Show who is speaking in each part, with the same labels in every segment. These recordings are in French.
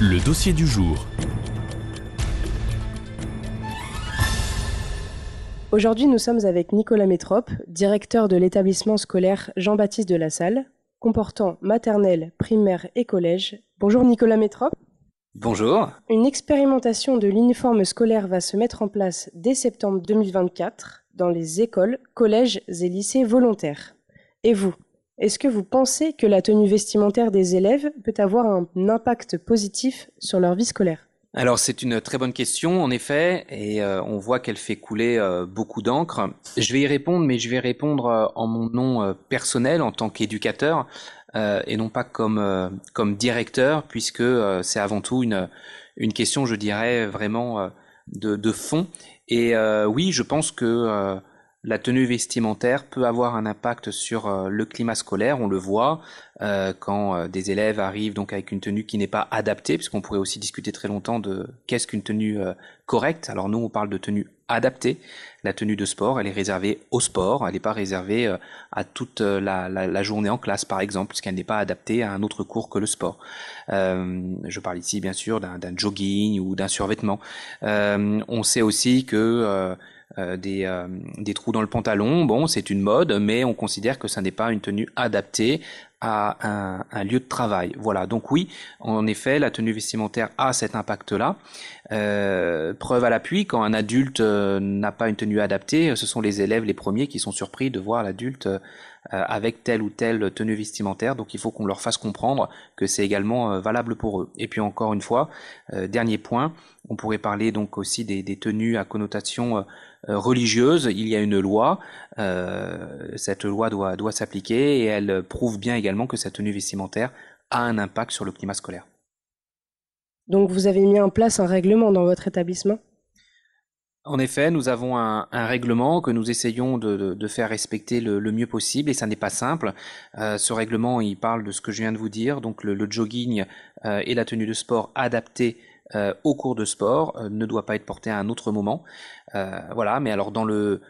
Speaker 1: Le dossier du jour.
Speaker 2: Aujourd'hui, nous sommes avec Nicolas Métrope, directeur de l'établissement scolaire Jean-Baptiste de la Salle, comportant maternelle, primaire et collège. Bonjour Nicolas Métrope.
Speaker 3: Bonjour.
Speaker 2: Une expérimentation de l'uniforme scolaire va se mettre en place dès septembre 2024 dans les écoles, collèges et lycées volontaires. Et vous, est-ce que vous pensez que la tenue vestimentaire des élèves peut avoir un impact positif sur leur vie scolaire?
Speaker 3: Alors c'est une très bonne question en effet et euh, on voit qu'elle fait couler euh, beaucoup d'encre. Je vais y répondre mais je vais répondre euh, en mon nom personnel en tant qu'éducateur et non pas comme comme directeur puisque c'est avant tout une une question je dirais vraiment de, de fond et oui je pense que la tenue vestimentaire peut avoir un impact sur euh, le climat scolaire, on le voit euh, quand euh, des élèves arrivent donc avec une tenue qui n'est pas adaptée, puisqu'on pourrait aussi discuter très longtemps de qu'est-ce qu'une tenue correcte. Alors nous, on parle de tenue adaptée. La tenue de sport, elle est réservée au sport, elle n'est pas réservée à toute la, journée en classe, par exemple, puisqu'elle n'est pas adaptée à un autre cours que le sport. je parle ici, bien sûr, d'un jogging ou d'un survêtement. on sait aussi que euh, des, euh, des, trous dans le pantalon. Bon, c'est une mode, mais on considère que ça n'est pas une tenue adaptée à un, lieu de travail. Voilà, donc oui, en effet, la tenue vestimentaire a cet impact-là. Euh, preuve à l'appui, quand un adulte euh, n'a pas une tenue adaptée, ce sont les élèves les premiers qui sont surpris de voir l'adulte avec telle ou telle tenue vestimentaire. Donc il faut qu'on leur fasse comprendre que c'est également valable pour eux. Et puis encore une fois, dernier point, on pourrait parler donc aussi des, des tenues à connotation euh, religieuse, il y a une loi. Euh, cette loi doit, doit s'appliquer et elle prouve bien également que cette tenue vestimentaire a un impact sur le climat scolaire.
Speaker 2: Donc vous avez mis en place un règlement dans votre établissement?
Speaker 3: En effet, nous avons un, règlement que nous essayons de, faire respecter le, mieux possible et ça n'est pas simple. Euh, ce règlement, il parle de ce que je viens de vous dire, donc le, jogging et la tenue de sport adaptée euh, au cours de sport euh, ne doit pas être porté à un autre moment. Euh, voilà, mais alors dans le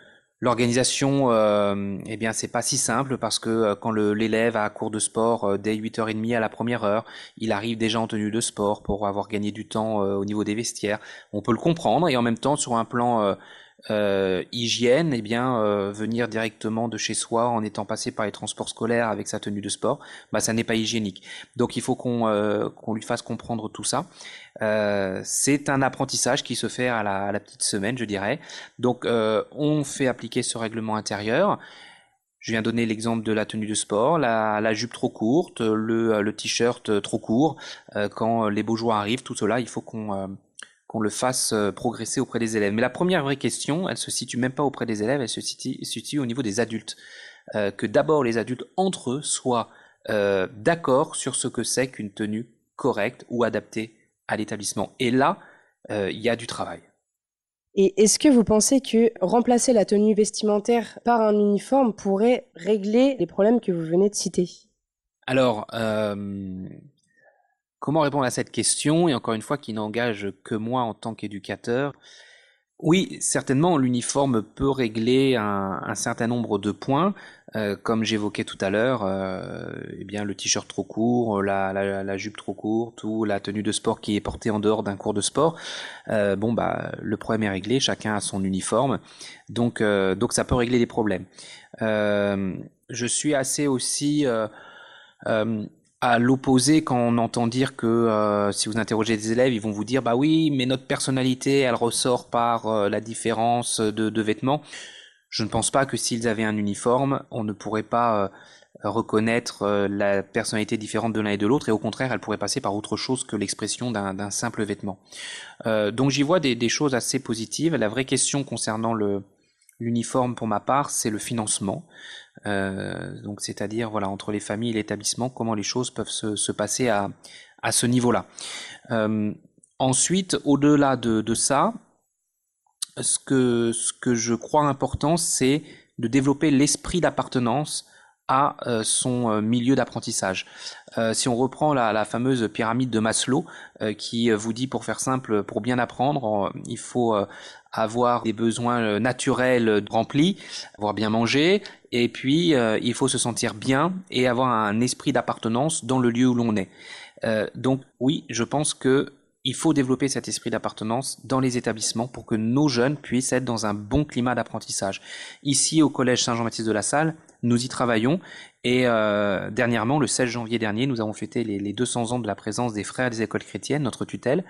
Speaker 3: L'organisation, euh, eh bien, c'est pas si simple parce que quand l'élève a cours de sport dès 8h30 à la première heure, il arrive déjà en tenue de sport pour avoir gagné du temps au niveau des vestiaires. On peut le comprendre et en même temps, sur un plan euh, hygiène, eh bien, euh, venir directement de chez soi en étant passé par les transports scolaires avec sa tenue de sport, bah, ça n'est pas hygiénique. Donc il faut qu'on euh, qu'on lui fasse comprendre tout ça. C'est un apprentissage qui se fait à la, à la petite semaine, je dirais. Donc on fait appliquer ce règlement intérieur. Je viens donner l'exemple de la tenue de sport, la, la jupe trop courte, le, le t-shirt trop court. quand les beaux jours arrivent, tout cela, il faut qu'on qu'on le fasse euh, progresser auprès des élèves. Mais la première vraie question, elle se situe même pas auprès des élèves, elle se situe, au niveau des adultes. Euh, que d'abord les adultes entre eux soient euh, d'accord sur ce que c'est qu'une tenue correcte ou adaptée à l'établissement. Et là, il y a du travail.
Speaker 2: Et est-ce que vous pensez que remplacer la tenue vestimentaire par un uniforme pourrait régler les problèmes que vous venez de citer?
Speaker 3: Alors, Comment répondre à cette question et encore une fois qui n'engage que moi en tant qu'éducateur? Oui, certainement, l'uniforme peut régler un, certain nombre de points, euh, comme j'évoquais tout à l'heure. Euh, eh bien, le t-shirt trop court, la, jupe trop courte ou la tenue de sport qui est portée en dehors d'un cours de sport. Euh, bon, bah, le problème est réglé. Chacun a son uniforme, donc donc ça peut régler des problèmes. je suis assez aussi à l'opposé quand on entend dire que euh, si vous interrogez des élèves, ils vont vous dire bah oui, mais notre personnalité, elle ressort par euh, la différence de, vêtements. Je ne pense pas que s'ils avaient un uniforme, on ne pourrait pas euh, reconnaître la personnalité différente de l'un et de l'autre, et au contraire, elle pourrait passer par autre chose que l'expression d'un simple vêtement. donc j'y vois des, des, choses assez positives. La vraie question concernant le l'uniforme, pour ma part, c'est le financement. Euh, donc, c'est-à-dire, voilà, entre les familles et l'établissement, comment les choses peuvent se, se passer à, ce niveau-là. Euh, ensuite, au-delà de, ça, ce que, je crois important, c'est de développer l'esprit d'appartenance à euh, son milieu d'apprentissage. Si on reprend la, fameuse pyramide de Maslow, qui vous dit, pour faire simple, pour bien apprendre, il faut avoir des besoins naturels remplis, avoir bien mangé, et puis il faut se sentir bien et avoir un esprit d'appartenance dans le lieu où l'on est. donc oui, je pense que il faut développer cet esprit d'appartenance dans les établissements pour que nos jeunes puissent être dans un bon climat d'apprentissage. Ici, au Collège Saint-Jean-Baptiste de la Salle, nous y travaillons et euh, dernièrement, le 16 janvier dernier, nous avons fêté les, 200 ans de la présence des frères des écoles chrétiennes, notre tutelle,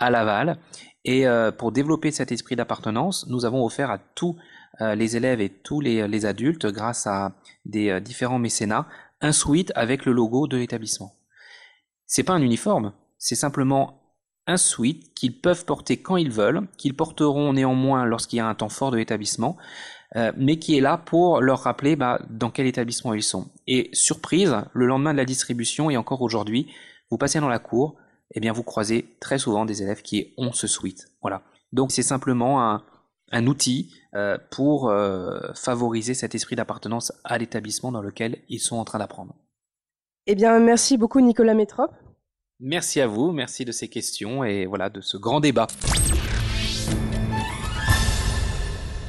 Speaker 3: à Laval. Et euh, pour développer cet esprit d'appartenance, nous avons offert à tous euh, les élèves et tous les, adultes, grâce à des différents mécénats, un suite avec le logo de l'établissement. C'est pas un uniforme, c'est simplement un suite qu'ils peuvent porter quand ils veulent, qu'ils porteront néanmoins lorsqu'il y a un temps fort de l'établissement, euh, mais qui est là pour leur rappeler bah, dans quel établissement ils sont. Et surprise, le lendemain de la distribution et encore aujourd'hui, vous passez dans la cour, eh bien vous croisez très souvent des élèves qui ont ce suite. Voilà. Donc c'est simplement un, un outil euh, pour euh, favoriser cet esprit d'appartenance à l'établissement dans lequel ils sont en train d'apprendre.
Speaker 2: Eh bien, merci beaucoup Nicolas Métrop.
Speaker 3: Merci à vous, merci de ces questions et voilà de ce grand débat.